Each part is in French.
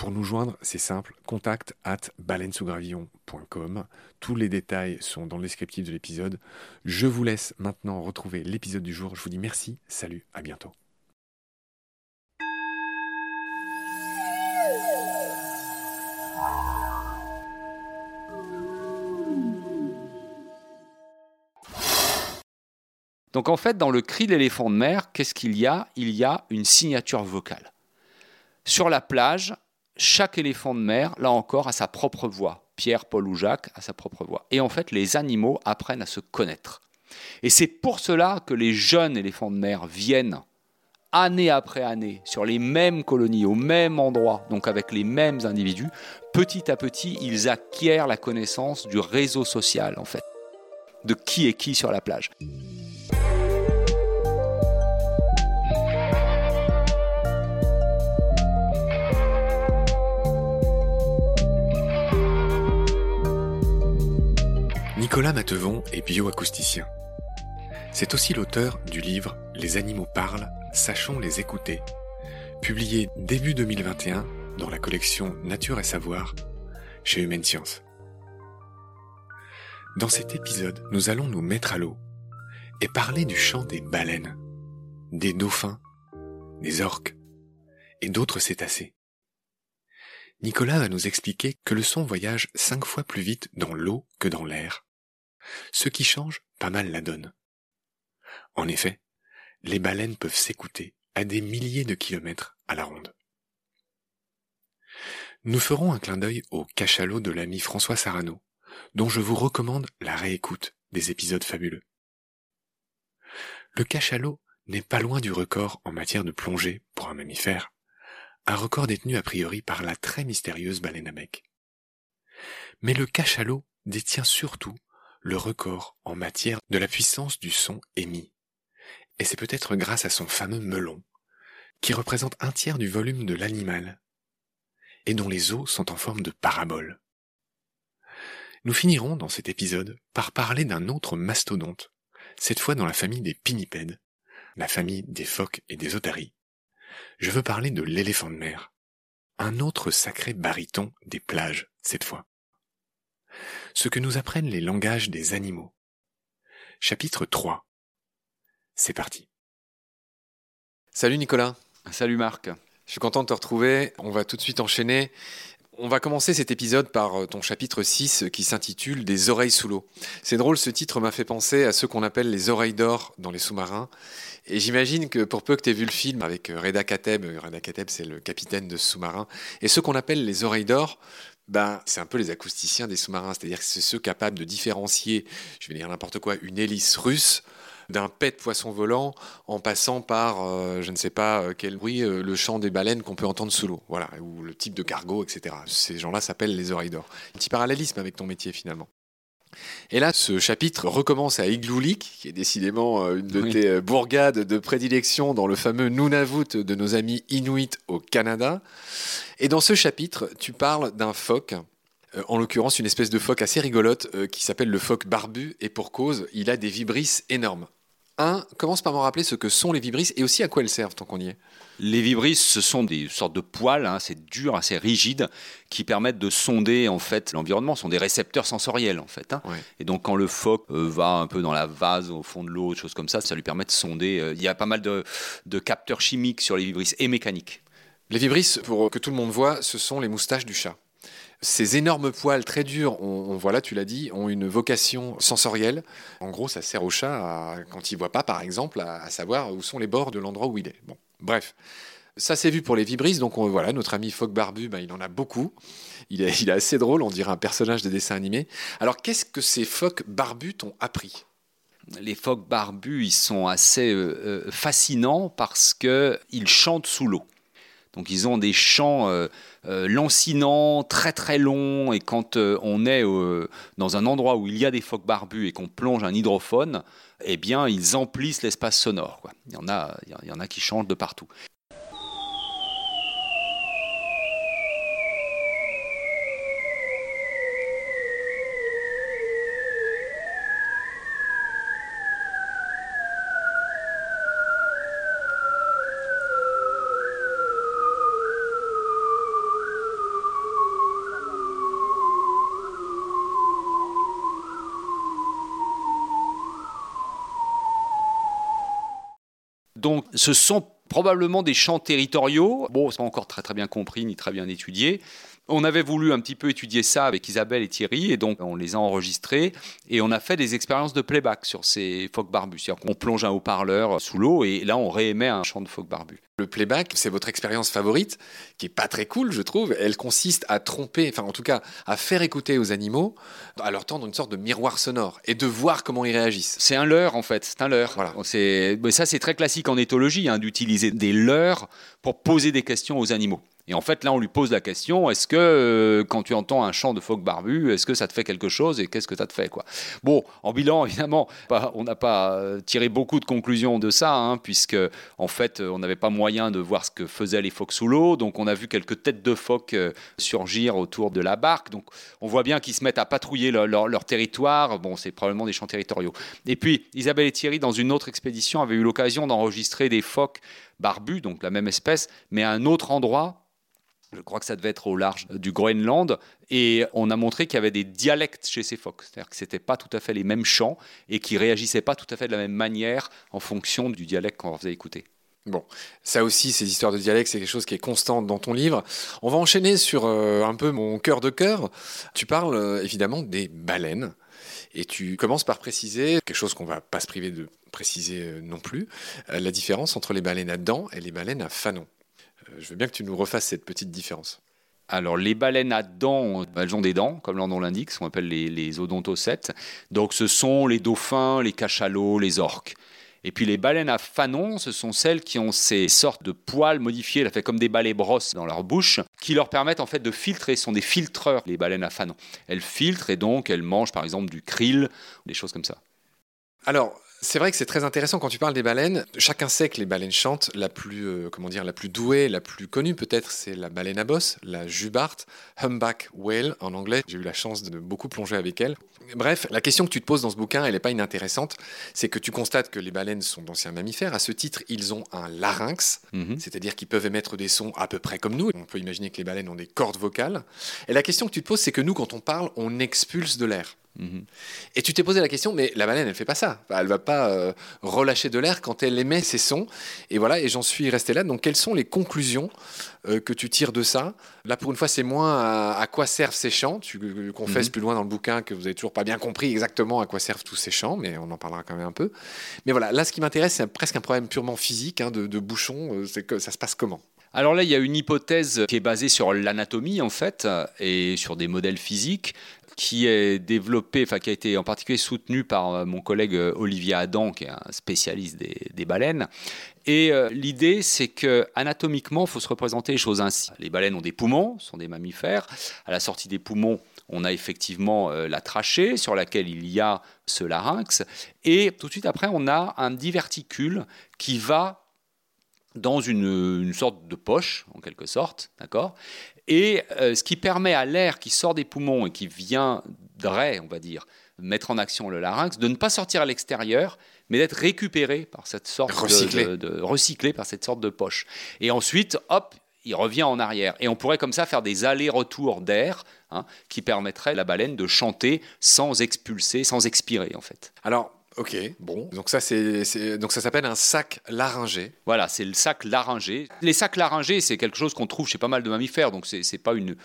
Pour nous joindre, c'est simple, contact at baleinesougravillon.com. Tous les détails sont dans le descriptif de l'épisode. Je vous laisse maintenant retrouver l'épisode du jour. Je vous dis merci, salut, à bientôt. Donc en fait, dans le cri de l'éléphant de mer, qu'est-ce qu'il y a? Il y a une signature vocale. Sur la plage, chaque éléphant de mer, là encore, a sa propre voix. Pierre, Paul ou Jacques a sa propre voix. Et en fait, les animaux apprennent à se connaître. Et c'est pour cela que les jeunes éléphants de mer viennent année après année sur les mêmes colonies, au même endroit, donc avec les mêmes individus. Petit à petit, ils acquièrent la connaissance du réseau social, en fait, de qui est qui sur la plage. Nicolas Matevon est bioacousticien. C'est aussi l'auteur du livre Les animaux parlent, sachons les écouter, publié début 2021 dans la collection Nature et Savoir chez Humaine Science. Dans cet épisode, nous allons nous mettre à l'eau et parler du chant des baleines, des dauphins, des orques et d'autres cétacés. Nicolas va nous expliquer que le son voyage cinq fois plus vite dans l'eau que dans l'air ce qui change pas mal la donne. En effet, les baleines peuvent s'écouter à des milliers de kilomètres à la ronde. Nous ferons un clin d'œil au cachalot de l'ami François Sarano, dont je vous recommande la réécoute des épisodes fabuleux. Le cachalot n'est pas loin du record en matière de plongée pour un mammifère, un record détenu a priori par la très mystérieuse baleine à bec. Mais le cachalot détient surtout le record en matière de la puissance du son émis. Et c'est peut-être grâce à son fameux melon, qui représente un tiers du volume de l'animal, et dont les os sont en forme de parabole. Nous finirons dans cet épisode par parler d'un autre mastodonte, cette fois dans la famille des pinnipèdes, la famille des phoques et des otaries. Je veux parler de l'éléphant de mer, un autre sacré baryton des plages, cette fois ce que nous apprennent les langages des animaux. Chapitre 3. C'est parti. Salut Nicolas. Salut Marc. Je suis content de te retrouver. On va tout de suite enchaîner. On va commencer cet épisode par euh, ton chapitre 6 qui s'intitule Des oreilles sous l'eau. C'est drôle, ce titre m'a fait penser à ceux qu'on appelle les oreilles d'or dans les sous-marins. Et j'imagine que pour peu que tu aies vu le film avec euh, Reda Kateb, euh, Reda Kateb c'est le capitaine de ce sous-marin, et ceux qu'on appelle les oreilles d'or, ben, c'est un peu les acousticiens des sous-marins, c'est-à-dire que c'est ceux capables de différencier, je vais dire n'importe quoi, une hélice russe d'un pet de poisson volant en passant par, euh, je ne sais pas quel bruit, le chant des baleines qu'on peut entendre sous l'eau, voilà, ou le type de cargo, etc. Ces gens-là s'appellent les oreilles d'or. Petit parallélisme avec ton métier finalement. Et là, ce chapitre recommence à Igloolik, qui est décidément euh, une de tes euh, bourgades de prédilection dans le fameux Nunavut de nos amis Inuits au Canada. Et dans ce chapitre, tu parles d'un phoque, euh, en l'occurrence une espèce de phoque assez rigolote qui s'appelle le phoque barbu, et pour cause, il a des vibrisses énormes. Un, commence par me rappeler ce que sont les vibrisses et aussi à quoi elles servent tant qu'on y est. Les vibrisses, ce sont des sortes de poils, hein, c'est dur, assez rigide, qui permettent de sonder en fait l'environnement. Ce sont des récepteurs sensoriels en fait. Hein. Et donc quand le phoque euh, va un peu dans la vase au fond de l'eau, des choses comme ça, ça lui permet de sonder. Euh, il y a pas mal de, de capteurs chimiques sur les vibrisses et mécaniques. Les vibrisses, pour que tout le monde voit, ce sont les moustaches du chat. Ces énormes poils très durs, on, voilà, tu l'as dit, ont une vocation sensorielle. En gros, ça sert au chat, quand il voit pas, par exemple, à, savoir où sont les bords de l'endroit où il est. Bon, bref. Ça c'est vu pour les vibrisses, donc voilà, notre ami Phoque Barbu, ben, il en a beaucoup. Il est, il est assez drôle, on dirait un personnage de dessin animé. Alors qu'est-ce que ces phoques barbus t'ont appris? Les phoques barbus, ils sont assez euh, euh, fascinants parce qu'ils chantent sous l'eau. Donc ils ont des chants euh, euh, lancinants, très très longs, et quand euh, on est dans un endroit où il y a des phoques barbus et qu'on plonge un hydrophone, eh bien ils emplissent l'espace sonore. Il, y en a, il y en a qui changent de partout. Donc ce sont probablement des champs territoriaux. Bon, c'est pas encore très très bien compris ni très bien étudié. On avait voulu un petit peu étudier ça avec Isabelle et Thierry, et donc on les a enregistrés, et on a fait des expériences de playback sur ces phoques barbus. C'est-à-dire qu'on plonge un haut-parleur sous l'eau, et là on réémet un chant de phoque barbu. Le playback, c'est votre expérience favorite, qui est pas très cool, je trouve. Elle consiste à tromper, enfin en tout cas à faire écouter aux animaux, à leur tendre une sorte de miroir sonore, et de voir comment ils réagissent. C'est un leurre en fait, c'est un leurre. Voilà. Mais ça c'est très classique en éthologie, hein, d'utiliser des leurres pour poser des questions aux animaux. Et en fait, là, on lui pose la question est-ce que euh, quand tu entends un chant de phoque barbu, est-ce que ça te fait quelque chose et qu'est-ce que ça te fait quoi? Bon, en bilan, évidemment, on n'a pas euh, tiré beaucoup de conclusions de ça, hein, puisque en fait, on n'avait pas moyen de voir ce que faisaient les phoques sous l'eau. Donc, on a vu quelques têtes de phoques euh, surgir autour de la barque. Donc, on voit bien qu'ils se mettent à patrouiller leur, territoire. Bon, c'est probablement des champs territoriaux. Et puis, Isabelle et Thierry, dans une autre expédition, avaient eu l'occasion d'enregistrer des phoques barbus, donc la même espèce, mais à un autre endroit je crois que ça devait être au large du Groenland, et on a montré qu'il y avait des dialectes chez ces phoques, c'est-à-dire que ce n'étaient pas tout à fait les mêmes chants et qui réagissaient pas tout à fait de la même manière en fonction du dialecte qu'on leur faisait écouter. Bon, ça aussi, ces histoires de dialectes, c'est quelque chose qui est constant dans ton livre. On va enchaîner sur euh, un peu mon cœur de cœur. Tu parles euh, évidemment des baleines. Et tu commences par préciser quelque chose qu'on va pas se priver de préciser euh, non plus, la différence entre les baleines à dents et les baleines à fanon. Euh, je veux bien que tu nous refasses cette petite différence. Alors, les baleines à dents, elles ont des dents, comme leur nom l'indique, ce qu'on appelle les odontocètes. Donc, ce sont les dauphins, les cachalots, les orques. Et puis les baleines à fanon, ce sont celles qui ont ces sortes de poils modifiés, fait comme des balais brosses dans leur bouche, qui leur permettent en fait de filtrer. Ce sont des filtreurs, les baleines à fanon. Elles filtrent et donc elles mangent par exemple du krill, des choses comme ça. Alors, c'est vrai que c'est très intéressant quand tu parles des baleines. Chacun sait que les baleines chantent. La plus, euh, comment dire, la plus douée, la plus connue peut-être, c'est la baleine à bosse, la jubart, humpback whale en anglais. J'ai eu la chance de beaucoup plonger avec elle. Bref, la question que tu te poses dans ce bouquin, elle n'est pas inintéressante. C'est que tu constates que les baleines sont d'anciens mammifères. À ce titre, ils ont un larynx, mhm. c'est-à-dire qu'ils peuvent émettre des sons à peu près comme nous. On peut imaginer que les baleines ont des cordes vocales. Et la question que tu te poses, c'est que nous, quand on parle, on expulse de l'air. Mhm. Et tu t'es posé la question, mais la baleine, elle fait pas ça. Elle va pas euh, relâcher de l'air quand elle émet ses sons. Et voilà, et j'en suis resté là. Donc, quelles sont les conclusions euh, que tu tires de ça? Là, pour une fois, c'est moins à, à quoi servent ces chants. Tu confesses Mhm. plus loin dans le bouquin que vous avez toujours pas bien compris exactement à quoi servent tous ces chants, mais on en parlera quand même un peu. Mais voilà, là, ce qui m'intéresse, c'est presque un problème purement physique hein, de, de bouchon. Euh, C'est que ça se passe comment? Alors là, il y a une hypothèse qui est basée sur l'anatomie en fait et sur des modèles physiques qui est développée, enfin qui a été en particulier soutenue par euh, mon collègue euh, Olivier Adam, qui est un spécialiste des, baleines. Et euh, l'idée, c'est que anatomiquement, il faut se représenter les choses ainsi. Les baleines ont des poumons, sont des mammifères. À la sortie des poumons, on a effectivement la trachée sur laquelle il y a ce larynx. Et tout de suite après, on a un diverticule qui va dans une, une sorte de poche, en quelque sorte, d'accord? Et euh, ce qui permet à l'air qui sort des poumons et qui viendrait, on va dire, mettre en action le larynx, de ne pas sortir à l'extérieur, mais d'être récupéré par cette sorte de, de- recyclé par cette sorte de poche. Et ensuite, hop, il revient en arrière. Et on pourrait comme ça faire des allers-retours d'air hein, qui permettraient à la baleine de chanter sans expulser, sans expirer, en fait. Alors, ok, bon. Donc ça, c'est, donc ça s'appelle un sac laryngé. Voilà, c'est le sac laryngé. Les sacs laryngés, c'est quelque chose qu'on trouve chez pas mal de mammifères, donc c'est c'est pas une,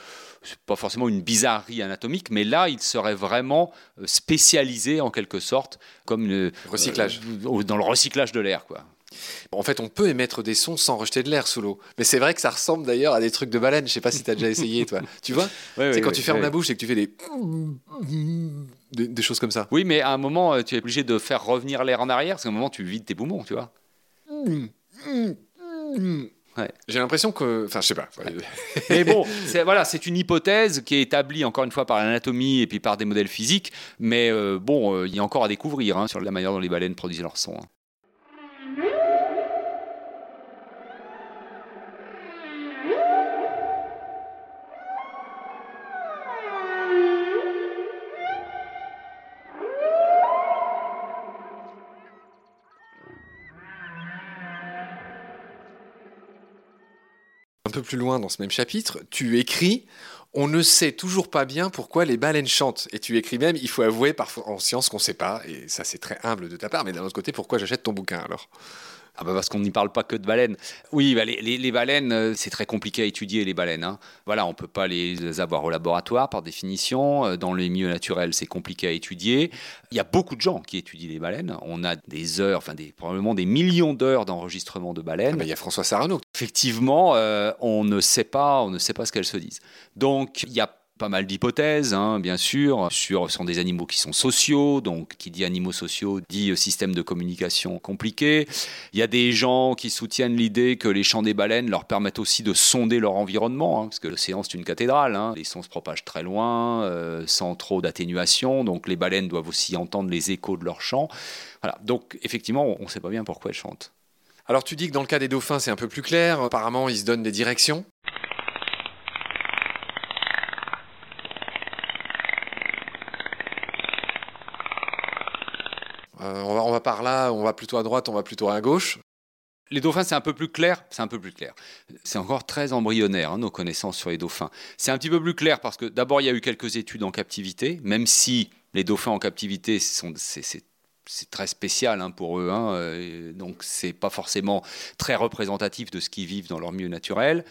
pas forcément une bizarrerie anatomique, mais là, il serait vraiment euh, spécialisé en quelque sorte, comme une, Recyclage. euh, dans le recyclage de l'air, quoi. En fait, on peut émettre des sons sans rejeter de l'air sous l'eau. Mais c'est vrai que ça ressemble d'ailleurs à des trucs de baleine. Je sais pas si tu as déjà essayé, toi. Tu vois C'est quand tu fermes la bouche et que tu fais des... des... des choses comme ça. Oui, mais à un moment, euh, tu es obligé de faire revenir l'air en arrière, parce qu'à un moment, tu vides tes poumons, tu vois. Ouais. J'ai l'impression que... Enfin, je sais pas. Mais bon, c'est voilà, c'est une hypothèse qui est établie encore une fois par l'anatomie et puis par des modèles physiques. Mais euh, bon, euh, il y a encore à découvrir hein, sur la manière dont les baleines produisent leur son. hein. Plus loin dans ce même chapitre, tu écris On ne sait toujours pas bien pourquoi les baleines chantent. Et tu écris même Il faut avouer parfois en science qu'on ne sait pas. Et ça, c'est très humble de ta part. Mais d'un autre côté, pourquoi j'achète ton bouquin alors? Ah bah parce qu'on n'y parle pas que de baleines. Oui, bah les, les- les baleines, euh, c'est très compliqué à étudier les baleines. hein. Voilà, on peut pas les avoir au laboratoire par définition. Euh, Dans les milieux naturels, c'est compliqué à étudier. Il y a beaucoup de gens qui étudient les baleines. On a des heures, enfin des, probablement des millions d'heures d'enregistrement de Ah baleines. bah, Il y a François Sarano. Effectivement, euh, on ne sait pas, on ne sait pas ce qu'elles se disent. Donc, il y a pas mal d'hypothèses, hein, bien sûr, sur ce sont des animaux qui sont sociaux, donc qui dit animaux sociaux dit euh, système de communication compliqué. Il y a des gens qui soutiennent l'idée que les chants des baleines leur permettent aussi de sonder leur environnement, hein, parce que l'océan c'est une cathédrale, hein. les sons se propagent très loin, euh, sans trop d'atténuation, donc les baleines doivent aussi entendre les échos de leurs chants. Voilà, donc effectivement, on ne sait pas bien pourquoi elles chantent. Alors tu dis que dans le cas des dauphins, c'est un peu plus clair. Apparemment, ils se donnent des directions. Euh, on, va, par là, on va plutôt à droite, on va plutôt à gauche. Les dauphins, c'est un peu plus clair. C'est un peu plus clair. C'est encore très embryonnaire, hein, nos connaissances sur les dauphins. C'est un petit peu plus clair parce que d'abord, il y a eu quelques études en captivité, même si les dauphins en captivité, sont- c'est c'est- très spécial hein, pour eux. hein, euh, donc, c'est pas forcément très représentatif de ce qu'ils vivent dans leur milieu naturel.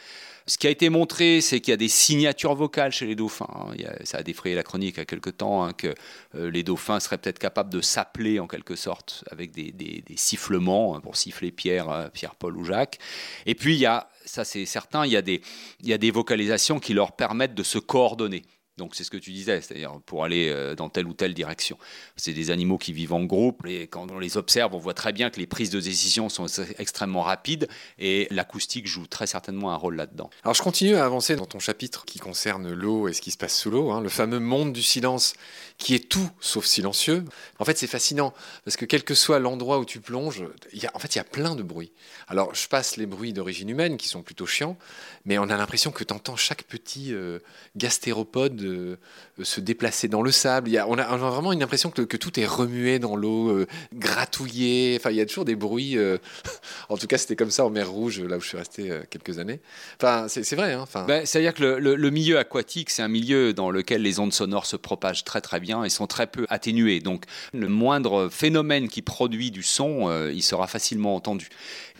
Ce qui a été montré, c'est qu'il y a des signatures vocales chez les dauphins. hein. A- ça a défrayé la chronique il y a quelque temps, hein, que euh, les dauphins seraient peut-être capables de s'appeler en quelque sorte avec des, sifflements pour siffler Pierre, euh, Pierre, Paul ou Jacques. Et puis il y a, ça c'est certain, il y a des vocalisations qui leur permettent de se coordonner. Donc c'est ce que tu disais, c'est-à-dire pour aller euh, dans telle ou telle direction. C'est des animaux qui vivent en groupe et quand on les observe, on voit très bien que les prises de décision sont extrêmement rapides et l'acoustique joue très certainement un rôle là-dedans. Alors je continue à avancer dans ton chapitre qui concerne l'eau et ce qui se passe sous l'eau, hein, le fameux monde du silence qui est tout sauf silencieux. En fait c'est fascinant parce que quel que soit l'endroit où tu plonges, il y a, en fait il y a plein de bruits. Alors je passe les bruits d'origine humaine qui sont plutôt chiants, mais on a l'impression que tu entends chaque petit euh, gastéropode de euh, se déplacer dans le sable. On, a, vraiment une impression que, tout est remué dans l'eau, euh, gratouillé. Enfin, il y a toujours des bruits. en tout cas, c'était comme ça en mer Rouge, là où je suis resté quelques années. Enfin, c'est vrai. Hein, Ben, C'est-à-dire que le, le- milieu aquatique, c'est un milieu dans lequel les ondes sonores se propagent très très bien et sont très peu atténuées. Donc le moindre phénomène qui produit du son, euh, il sera facilement entendu.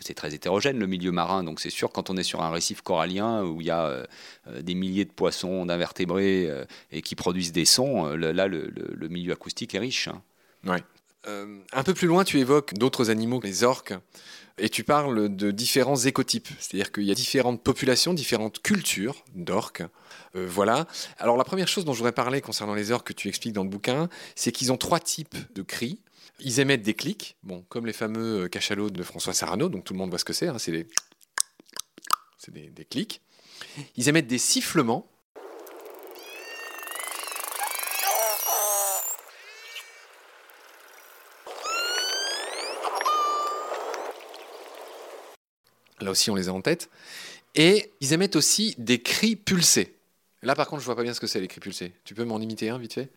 C'est très hétérogène le milieu marin, donc c'est sûr quand on est sur un récif corallien où il y a euh, euh, des milliers de poissons, d'invertébrés et qui produisent des sons, là le milieu acoustique est riche. hein. Euh, un peu plus loin, tu évoques d'autres animaux, les orques, et tu parles de différents écotypes. C'est-à-dire qu'il y a différentes populations, différentes cultures d'orques. Euh, voilà. Alors la première chose dont je voudrais parler concernant les orques que tu expliques dans le bouquin, c'est qu'ils ont trois types de cris. Ils émettent des clics, bon, comme les fameux euh, cachalots de François Sarano, donc tout le monde voit ce que c'est, hein, c'est des... des clics. Ils émettent des sifflements. Là aussi, on les a en tête. Et ils émettent aussi des cris pulsés. Là, par contre, je vois pas bien ce que c'est, les cris pulsés. Tu peux m'en imiter un, vite fait?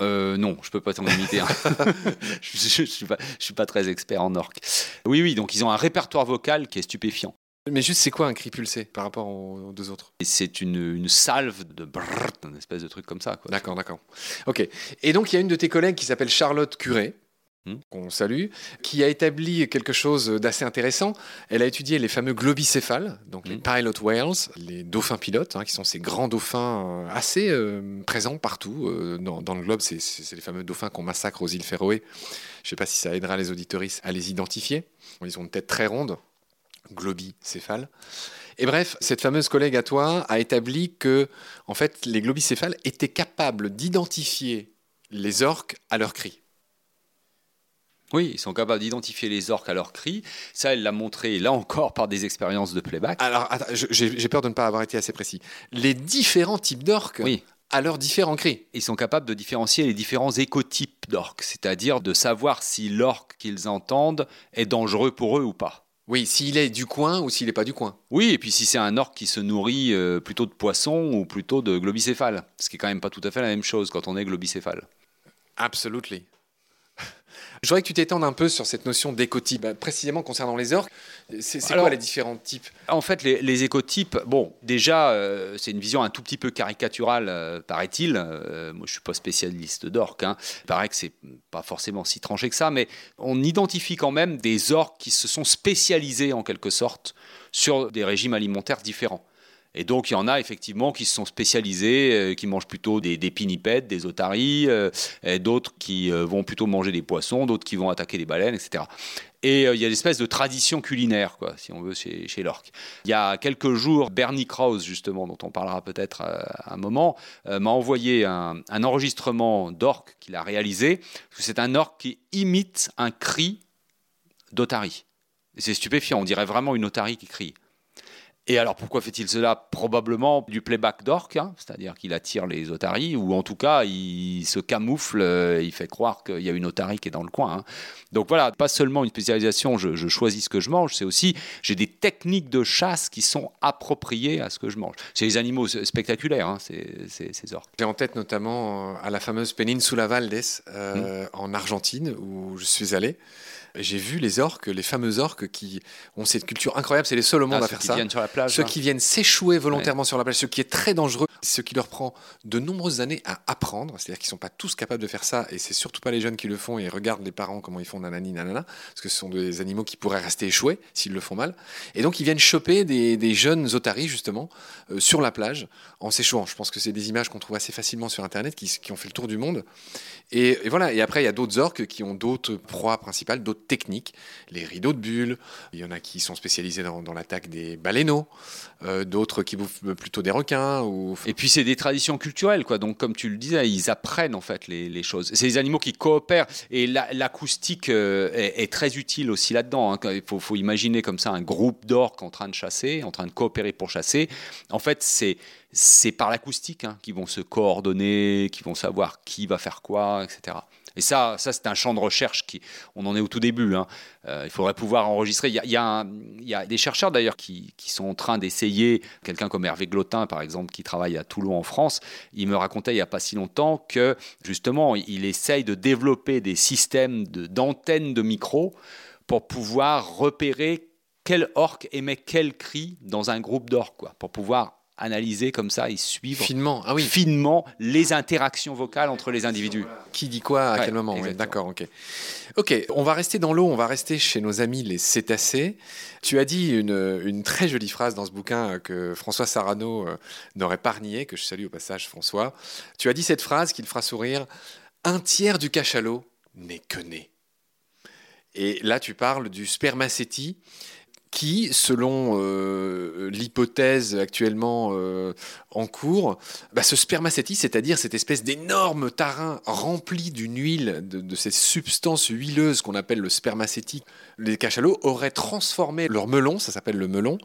Euh, non, je peux pas t'en imiter un. je, je, je suis pas, je suis pas très expert en orque. Oui, oui, donc ils ont un répertoire vocal qui est stupéfiant. Mais juste, c'est quoi un cri pulsé par rapport aux, deux autres? C'est une, une salve de brrr, une espèce de truc comme ça. D'accord, d'accord. Ok. Et donc, il y a une de tes collègues qui s'appelle Charlotte Curé. Qu'on salue, qui a établi quelque chose d'assez intéressant. Elle a étudié les fameux globicéphales, donc les Hmm. pilot whales, les dauphins pilotes, hein, qui sont ces grands dauphins euh, assez euh, présents partout euh, dans, dans le globe. C'est- les fameux dauphins qu'on massacre aux îles Féroé. Je ne sais pas si ça aidera les auditoristes à les identifier. Ils ont une tête très ronde, globicéphales. Et bref, cette fameuse collègue à toi a établi que, en fait, les globicéphales étaient capables d'identifier les orques à leurs cris. Oui, ils sont capables d'identifier les orques à leurs cris. Ça, elle l'a montré, là encore, par des expériences de playback. Alors, j'ai peur de ne pas avoir été assez précis. Les différents types d'orques Oui. à leurs différents cris. Ils sont capables de différencier les différents écotypes d'orques, c'est-à-dire de savoir si l'orque qu'ils entendent est dangereux pour eux ou pas. Oui, s'il est du coin ou s'il n'est pas du coin. Oui, et puis si c'est un orque qui se nourrit euh, plutôt de poissons ou plutôt de globicéphales, ce qui est quand même pas tout à fait la même chose quand on est globicéphale. Absolutely. Je voudrais que tu t'étendes un peu sur cette notion d'écotype, Bah, précisément concernant les orques. C'est quoi les différents types? En fait, les, les écotypes, bon, déjà, euh, c'est une vision un tout petit peu caricaturale, euh, paraît-il. Euh, moi, je suis pas spécialiste d'orques. Hein. Il paraît que c'est pas forcément si tranché que ça, mais on identifie quand même des orques qui se sont spécialisés en quelque sorte sur des régimes alimentaires différents. Et donc, il y en a effectivement qui se sont spécialisés, euh, qui mangent plutôt des, des pinnipèdes, des otaries, euh, d'autres qui euh, vont plutôt manger des poissons, d'autres qui vont attaquer des baleines, etc. Et il y a une espèce de tradition culinaire, quoi, si on veut, chez, chez l'orque. Il y a quelques jours, Bernie Krause, justement, dont on parlera peut-être à un moment, m'a envoyé un, un enregistrement d'orque qu'il a réalisé. C'est un orque qui imite un cri d'otarie. C'est stupéfiant, on dirait vraiment une otarie qui crie. Et alors pourquoi fait-il cela Probablement du playback d'orque, hein, c'est-à-dire qu'il attire les otaries, ou en tout cas il se camoufle, euh, il fait croire qu'il y a une otarie qui est dans le coin. hein. Donc voilà, pas seulement une spécialisation, je, je choisis ce que je mange, c'est aussi j'ai des techniques de chasse qui sont appropriées à ce que je mange. C'est des animaux spectaculaires, hein, ces, ces- ces orques. J'ai en tête notamment euh, à la fameuse Peninsula Valdes euh, en Argentine où je suis allé. J'ai vu les orques, les fameux orques qui ont cette culture incroyable. C'est les seuls au monde Ah, à ceux faire qui ça. viennent sur la plage. Ceux hein. qui viennent s'échouer volontairement sur la plage, ce qui est très dangereux, ce qui leur prend de nombreuses années à apprendre. C'est-à-dire qu'ils ne sont pas tous capables de faire ça, et c'est surtout pas les jeunes qui le font et regardent les parents comment ils font nanani nanana, parce que ce sont des animaux qui pourraient rester échoués s'ils le font mal. Et donc ils viennent choper des, jeunes otaries justement euh, sur la plage en s'échouant. Je pense que c'est des images qu'on trouve assez facilement sur Internet qui, ont fait le tour du monde. Et, voilà. Et après il y a d'autres orques qui ont d'autres proies principales, d'autres techniques, les rideaux de bulles. Il y en a qui sont spécialisés dans, l'attaque des baleineaux, euh, d'autres qui bouffent plutôt des requins ou puis c'est des traditions culturelles, quoi. Donc comme tu le disais, ils apprennent en fait les, choses. C'est des animaux qui coopèrent et la- l'acoustique euh, est, très utile aussi là-dedans. hein. Il faut, faut imaginer comme ça un groupe d'orques en train de chasser, en train de coopérer pour chasser. En fait, c'est c'est par l'acoustique hein, qu'ils vont se coordonner, qu'ils vont savoir qui va faire quoi, etc. Et ça, ça c'est un champ de recherche qui, on en est au tout début. Hein. Euh, il faudrait pouvoir enregistrer. Il y a, des chercheurs d'ailleurs qui, sont en train d'essayer, quelqu'un comme Hervé Glotin par exemple, qui travaille à Toulon en France, il me racontait il n'y a pas si longtemps que justement, il essaye de développer des systèmes d'antennes de, micros pour pouvoir repérer quel orque émet quel cri dans un groupe d'orques, pour pouvoir analyser comme ça et suivre finement, ah oui. finement les interactions vocales entre les individus. Qui dit quoi à quel moment D'accord, ok. Ok, on va rester dans l'eau, on va rester chez nos amis les cétacés. Tu as dit une, très jolie phrase dans ce bouquin que François Sarano euh, n'aurait pas renié, que je salue au passage François. Tu as dit cette phrase qui le fera sourire Un tiers du cachalot n'est que né. Et là, tu parles du spermacétie qui, selon euh, l'hypothèse actuellement euh, en cours, bah, ce spermacétie, c'est-à-dire cette espèce d'énorme tarin rempli d'une huile, de, ces substances huileuses qu'on appelle le spermacétique, les cachalots auraient transformé leur melon, ça s'appelle le melon,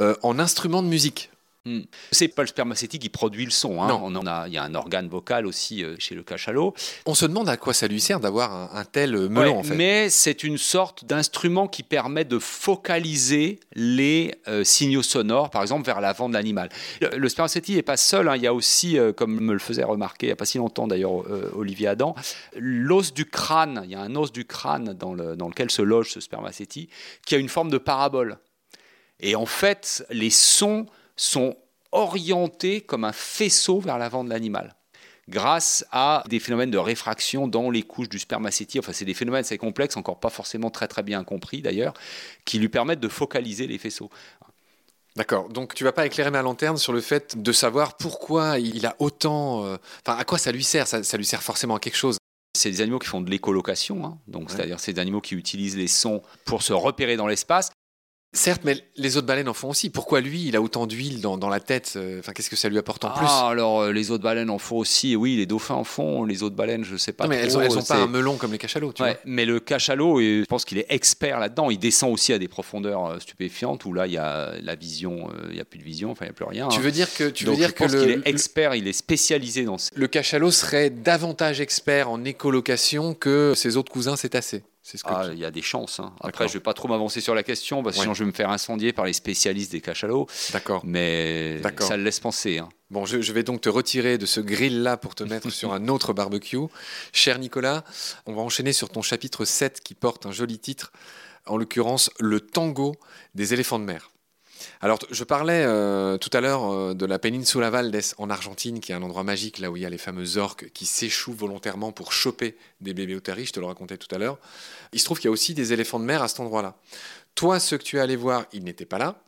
euh, en instrument de musique. Hmm. C'est pas le spermacétique qui produit le son. Hein. On a, il y a un organe vocal aussi euh, chez le cachalot. On se demande à quoi ça lui sert d'avoir un, tel melon en fait. Mais c'est une sorte d'instrument qui permet de focaliser les euh, signaux sonores, par exemple vers l'avant de l'animal. Le, spermacétique n'est pas seul. Hein. Il y a aussi, euh, comme me le faisait remarquer il n'y a pas si longtemps d'ailleurs Olivier Adam, l'os du crâne. Il y a un os du crâne dans, le, dans lequel se loge ce spermacétique qui a une forme de parabole. Et en fait, les sons sont orientés comme un faisceau vers l'avant de l'animal grâce à des phénomènes de réfraction dans les couches du spermacétie. Enfin, c'est des phénomènes assez complexes, encore pas forcément très très bien compris d'ailleurs, qui lui permettent de focaliser les faisceaux. D'accord. Donc tu vas pas éclairer ma lanterne sur le fait de savoir pourquoi il a autant. Euh, enfin, à quoi ça lui sert? Ça, lui sert forcément à quelque chose. C'est des animaux qui font de l'écolocation, hein. donc c'est-à-dire c'est des animaux qui utilisent les sons pour se repérer dans l'espace. Certes, mais les autres baleines en font aussi. Pourquoi lui, il a autant d'huile dans, la tête euh, Enfin, qu'est-ce que ça lui apporte en plus? Ah, alors euh, les autres baleines en font aussi. Oui, les dauphins en font. Les autres baleines, je sais pas. mais elles n'ont pas un melon comme les cachalots. Tu mais le cachalot, je pense qu'il est expert là-dedans. Il descend aussi à des profondeurs euh, stupéfiantes où là, il y a la vision, il n'y a plus de vision. Enfin, il n'y a plus rien. Tu veux dire que tu veux dire je pense qu'il est expert. Il est spécialisé dans. Le cachalot serait davantage expert en écolocation que ses autres cousins cétacés. Ah, il y a des chances. Hein. Après, je ne vais pas trop m'avancer sur la question, parce que sinon je vais me faire incendier par les spécialistes des cachalots. D'accord. Mais ça le laisse penser. Hein. Bon, je, vais donc te retirer de ce grill-là pour te mettre sur un autre barbecue. Cher Nicolas, on va enchaîner sur ton chapitre 7 qui porte un joli titre, en l'occurrence Le tango des éléphants de mer. Alors, je parlais euh, tout à l'heure euh, de la péninsula Valdes en Argentine, qui est un endroit magique, là où il y a les fameux orques qui s'échouent volontairement pour choper des bébés otaries, je te le racontais tout à l'heure. Il se trouve qu'il y a aussi des éléphants de mer à cet endroit-là. Toi, ceux que tu es allé voir, ils n'étaient pas là.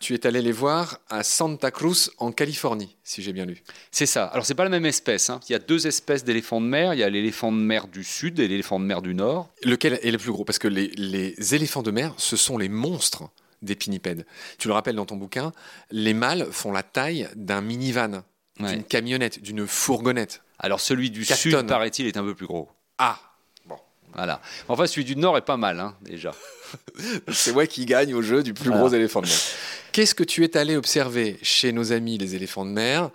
Tu es allé les voir à Santa Cruz, en Californie, si j'ai bien lu. C'est ça. Alors, c'est pas la même espèce. Hein. Il y a deux espèces d'éléphants de mer. Il y a l'éléphant de mer du sud et l'éléphant de mer du nord. Lequel est le plus gros? Parce que les, les éléphants de mer, ce sont les monstres des pinnipèdes. Tu le rappelles dans ton bouquin, les mâles font la taille d'un minivan, d'une camionnette, d'une fourgonnette. Alors celui du sud, paraît-il, est un peu plus gros. Ah Bon. Voilà. Enfin, celui du nord est pas mal, hein, déjà. C'est moi qui gagne au jeu du plus gros éléphant de mer. Qu'est-ce que tu es allé observer chez nos amis les éléphants de mer,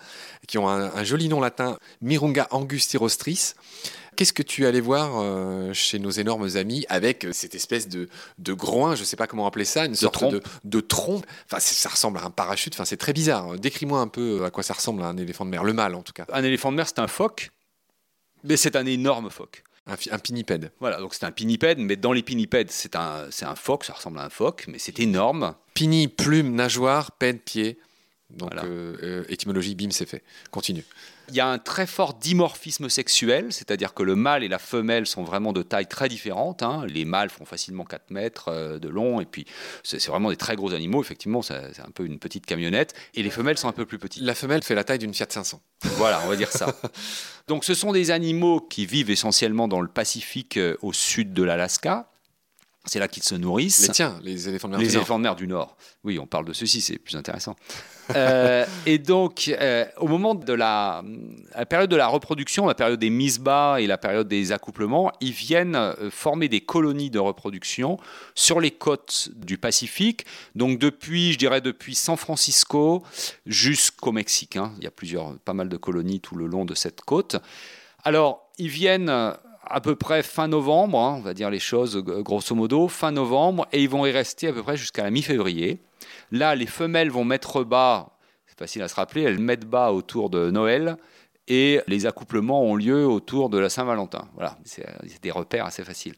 qui ont un, un joli nom latin, Mirunga angustirostris Qu'est-ce que tu allais voir euh, chez nos énormes amis avec euh, cette espèce de, de groin, je ne sais pas comment appeler ça, une sorte de, de trompe? Enfin, ça ressemble à un parachute. Enfin, c'est très bizarre. Décris-moi un peu à quoi ça ressemble un éléphant de mer, le mâle en tout cas. Un éléphant de mer, c'est un phoque, mais c'est un énorme phoque. Un, un, pinnipède. Voilà, donc c'est un pinnipède, mais dans les pinnipèdes, c'est un, un phoque, ça ressemble à un phoque, mais c'est énorme. Pinni, plume, nageoire, pède, pied. Donc, euh, étymologie, bim, c'est fait. Continue. Il y a un très fort dimorphisme sexuel, c'est-à-dire que le mâle et la femelle sont vraiment de tailles très différentes. Hein. Les mâles font facilement 4 mètres euh, de long, et puis c'est vraiment des très gros animaux, effectivement, c'est un peu une petite camionnette, et les femelles sont un peu plus petites. La femelle fait la taille d'une Fiat 500. Voilà, on va dire ça. Donc ce sont des animaux qui vivent essentiellement dans le Pacifique euh, au sud de l'Alaska, c'est là qu'ils se nourrissent. Mais tiens, les éléphants de mer les du éléphants de mer du Nord. Oui, on parle de ceci, c'est plus intéressant. Euh, et donc, euh, au moment de la, période de la reproduction, la période des mises bas et la période des accouplements, ils viennent euh, former des colonies de reproduction sur les côtes du Pacifique. Donc, depuis, je dirais, depuis San Francisco jusqu'au Mexique. Hein. Il y a plusieurs, pas mal de colonies tout le long de cette côte. Alors, ils viennent à peu près fin novembre, hein, on va dire les choses grosso modo, fin novembre, et ils vont y rester à peu près jusqu'à la mi-février. Là, les femelles vont mettre bas, c'est facile à se rappeler, elles mettent bas autour de Noël, et les accouplements ont lieu autour de la Saint-Valentin. Voilà, c'est des repères assez faciles.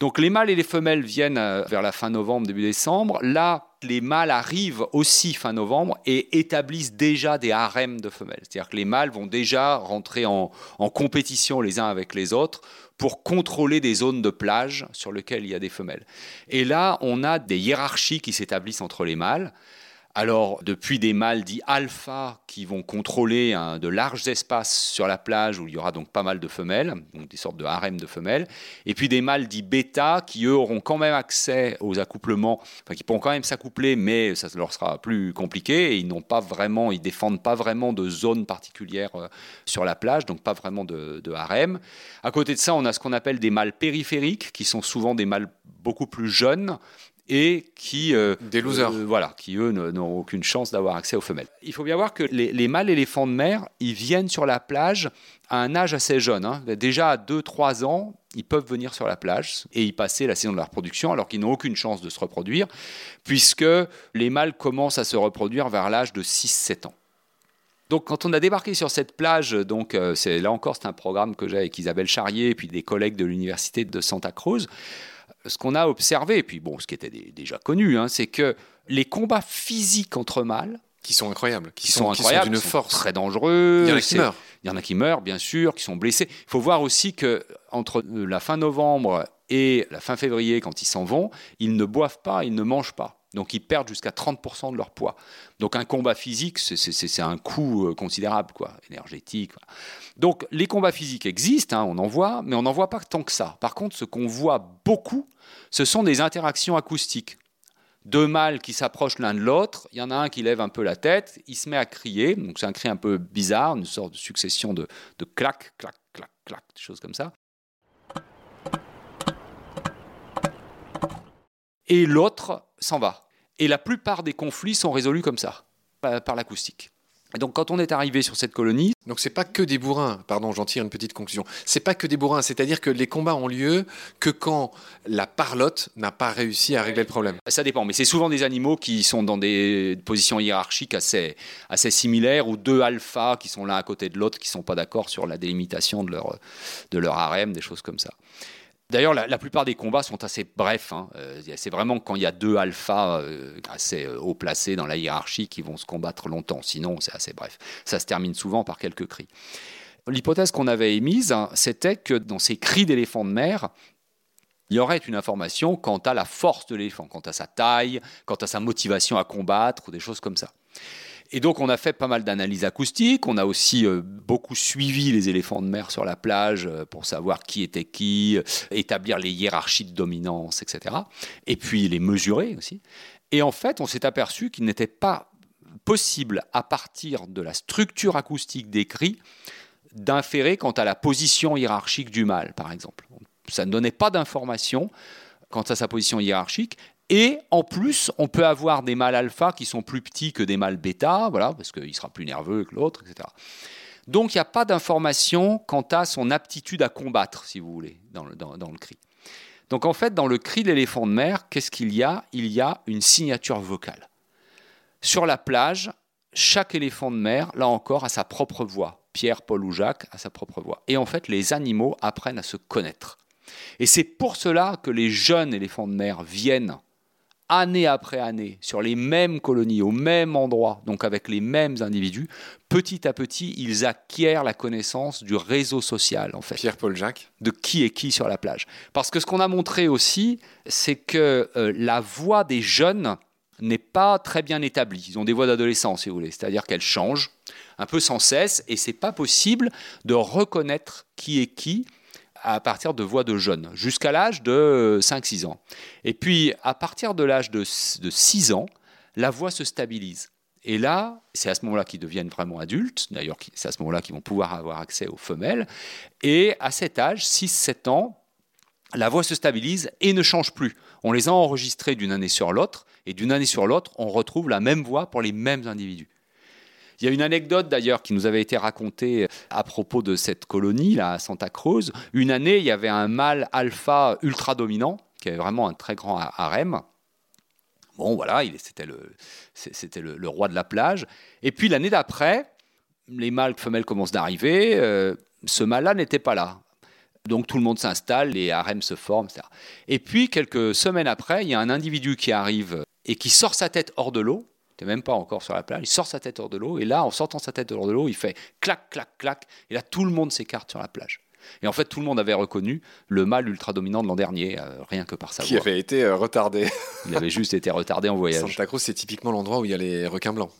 Donc les mâles et les femelles viennent euh, vers la fin novembre, début décembre. Là, les mâles arrivent aussi fin novembre et établissent déjà des harems de femelles. C'est-à-dire que les mâles vont déjà rentrer en, en, compétition les uns avec les autres pour contrôler des zones de plage sur lesquelles il y a des femelles. Et là, on a des hiérarchies qui s'établissent entre les mâles. Alors, depuis des mâles dits alpha qui vont contrôler de larges espaces sur la plage où il y aura donc pas mal de femelles, donc des sortes de harem de femelles, et puis des mâles dits bêta qui eux auront quand même accès aux accouplements, enfin qui pourront quand même s'accoupler, mais ça leur sera plus compliqué et ils n'ont pas vraiment, ils défendent pas vraiment de zones particulières euh, sur la plage, donc pas vraiment de, de harem. À côté de ça, on a ce qu'on appelle des mâles périphériques qui sont souvent des mâles beaucoup plus jeunes et qui euh, des losers euh, voilà qui eux n'ont aucune chance d'avoir accès aux femelles. Il faut bien voir que les, mâles éléphants de mer ils viennent sur la plage à un âge assez jeune hein. déjà à 2-3 ans ils peuvent venir sur la plage et y passer la saison de la reproduction alors qu'ils n'ont aucune chance de se reproduire puisque les mâles commencent à se reproduire vers l'âge de 6-7 ans. Donc, quand on a débarqué sur cette plage, donc euh, c'est là encore c'est un programme que j'ai avec Isabelle Charrier et puis des collègues de l'université de Santa Cruz ce qu'on a observé, et puis bon, ce qui était déjà connu, hein, c'est que les combats physiques entre mâles, qui sont incroyables, qui, sont, incroyables, d'une force très dangereux. Il y en a qui meurent. Il y en a qui meurent, bien sûr, qui sont blessés. Il faut voir aussi que entre la fin novembre et la fin février, quand ils s'en vont, ils ne boivent pas, ils ne mangent pas. Donc ils perdent jusqu'à 30% de leur poids. Donc un combat physique, c'est un coût euh, considérable, quoi, énergétique. Donc les combats physiques existent, hein, on en voit, mais on n'en voit pas tant que ça. Par contre, ce qu'on voit beaucoup, ce sont des interactions acoustiques. Deux mâles qui s'approchent l'un de l'autre, il y en a un qui lève un peu la tête, il se met à crier, donc c'est un cri un peu bizarre, une sorte de succession de, de clac, clac, clac, clac, des choses comme ça. Et l'autre s'en va. Et la plupart des conflits sont résolus comme ça, par l'acoustique. Et donc quand on est arrivé sur cette colonie, donc c'est pas que des bourrins, pardon, j'en tire une petite conclusion. C'est pas que des bourrins, c'est-à-dire que les combats ont lieu que quand la parlotte n'a pas réussi à régler le problème. Ça dépend, mais c'est souvent des animaux qui sont dans des positions hiérarchiques assez assez similaires ou deux alphas qui sont l'un à côté de l'autre qui sont pas d'accord sur la délimitation de leur de leur harem, des choses comme ça. D'ailleurs, la, plupart des combats sont assez brefs. Hein. Euh, c'est vraiment quand il y a deux alphas euh, assez euh, haut placés dans la hiérarchie qui vont se combattre longtemps. Sinon, c'est assez bref. Ça se termine souvent par quelques cris. L'hypothèse qu'on avait émise, hein, c'était que dans ces cris d'éléphants de mer, il y aurait une information quant à la force de l'éléphant, quant à sa taille, quant à sa motivation à combattre, ou des choses comme ça. Et donc, on a fait pas mal d'analyses acoustiques. On a aussi euh, beaucoup suivi les éléphants de mer sur la plage euh, pour savoir qui était qui, euh, établir les hiérarchies de dominance, etc. Et puis les mesurer aussi. Et en fait, on s'est aperçu qu'il n'était pas possible, à partir de la structure acoustique des cris, d'inférer quant à la position hiérarchique du mâle, par exemple. Ça ne donnait pas d'informations quant à sa position hiérarchique, et en plus, on peut avoir des mâles alpha qui sont plus petits que des mâles bêta, voilà, parce qu'il sera plus nerveux que l'autre, etc. Donc il n'y a pas d'information quant à son aptitude à combattre, si vous voulez, dans le, dans, le cri. Donc en fait, dans le cri de l'éléphant de mer, qu'est-ce qu'il y a? Il y a une signature vocale. Sur la plage, chaque éléphant de mer, là encore, a sa propre voix. Pierre, Paul ou Jacques a sa propre voix. Et en fait, les animaux apprennent à se connaître. Et c'est pour cela que les jeunes éléphants de mer viennent année après année, sur les mêmes colonies, au même endroit, donc avec les mêmes individus, petit à petit, ils acquièrent la connaissance du réseau social, en fait. Pierre-Paul Jacques. De qui est qui sur la plage. Parce que ce qu'on a montré aussi, c'est que euh, la voix des jeunes n'est pas très bien établie. Ils ont des voix d'adolescents, si vous voulez. C'est-à-dire qu'elles changent un peu sans cesse, et c'est pas possible de reconnaître qui est qui à partir de voix de jeunes, jusqu'à l'âge de 5-6 ans. Et puis, à partir de l'âge de, 6 ans, la voix se stabilise. Et là, c'est à ce moment-là qu'ils deviennent vraiment adultes. D'ailleurs, c'est à ce moment-là qu'ils vont pouvoir avoir accès aux femelles. Et à cet âge, 6-7 ans, la voix se stabilise et ne change plus. On les a enregistrés d'une année sur l'autre, et d'une année sur l'autre, on retrouve la même voix pour les mêmes individus. Il y a une anecdote d'ailleurs qui nous avait été racontée à propos de cette colonie là à Santa Cruz. Une année, il y avait un mâle alpha ultra dominant qui avait vraiment un très grand harem. Bon, voilà, c'était le, c'était le, le, roi de la plage. Et puis l'année d'après, les mâles femelles commencent d'arriver. Euh, ce mâle-là n'était pas là. Donc tout le monde s'installe, les harems se forment, etc. Et puis quelques semaines après, il y a un individu qui arrive et qui sort sa tête hors de l'eau. Même pas encore sur la plage. Il sort sa tête hors de l'eau et là, en sortant sa tête hors de l'eau, il fait clac, clac, clac. Et là, tout le monde s'écarte sur la plage. Et en fait, tout le monde avait reconnu le mâle ultra dominant de l'an dernier, euh, rien que par sa Qui avait été euh, retardé. il avait juste été retardé en voyage. Santa Cruz, c'est typiquement l'endroit où il y a les requins blancs.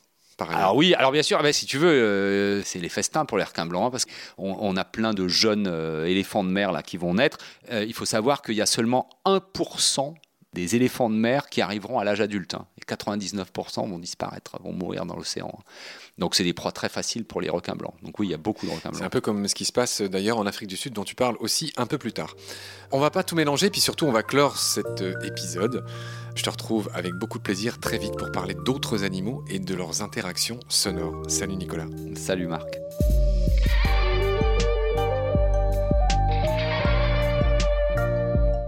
Alors oui, alors bien sûr, eh ben, si tu veux, euh, c'est les festins pour les requins blancs, hein, parce qu'on on a plein de jeunes éléphants de mer là qui vont naître. il faut savoir qu'il y a seulement 1% des éléphants de mer qui arriveront à l'âge adulte. Hein. Et 99% vont disparaître, vont mourir dans l'océan. Hein. Donc c'est des proies très faciles pour les requins blancs. Donc oui, il y a beaucoup de requins blancs. C'est un peu comme ce qui se passe d'ailleurs en Afrique du Sud dont tu parles aussi un peu plus tard. On va pas tout mélanger, puis surtout on va clore cet euh, épisode. Je te retrouve avec beaucoup de plaisir très vite pour parler d'autres animaux et de leurs interactions sonores. Salut Nicolas. Salut Marc.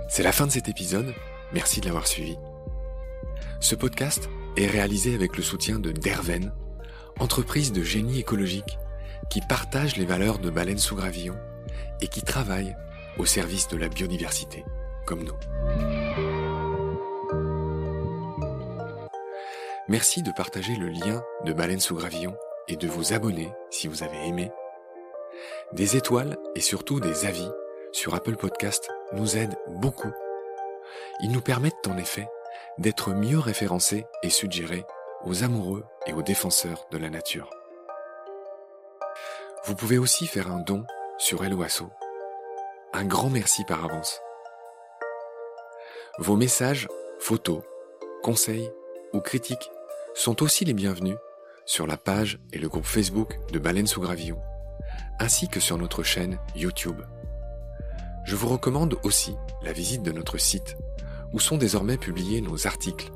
C'est la fin de cet épisode. Merci de l'avoir suivi. Ce podcast est réalisé avec le soutien de Derven, entreprise de génie écologique qui partage les valeurs de Baleine sous Gravillon et qui travaille au service de la biodiversité, comme nous. Merci de partager le lien de Baleine sous Gravillon et de vous abonner si vous avez aimé. Des étoiles et surtout des avis sur Apple Podcast nous aident beaucoup ils nous permettent en effet d'être mieux référencés et suggérés aux amoureux et aux défenseurs de la nature. Vous pouvez aussi faire un don sur Helloasso. Un grand merci par avance. Vos messages, photos, conseils ou critiques sont aussi les bienvenus sur la page et le groupe Facebook de Baleine sous Gravillon, ainsi que sur notre chaîne YouTube. Je vous recommande aussi la visite de notre site où sont désormais publiés nos articles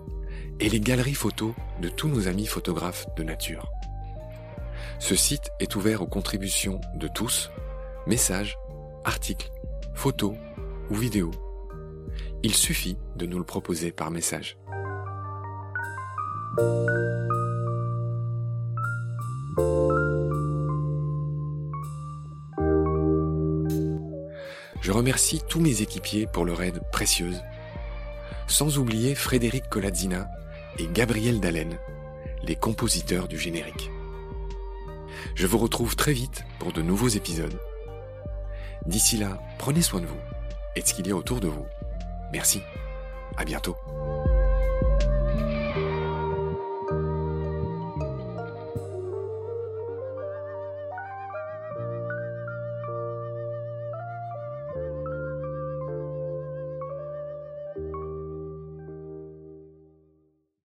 et les galeries photos de tous nos amis photographes de nature. Ce site est ouvert aux contributions de tous, messages, articles, photos ou vidéos. Il suffit de nous le proposer par message. Je remercie tous mes équipiers pour leur aide précieuse sans oublier Frédéric Colazzina et Gabriel Dallen, les compositeurs du générique. Je vous retrouve très vite pour de nouveaux épisodes. D'ici là, prenez soin de vous et de ce qu'il y a autour de vous. Merci. À bientôt.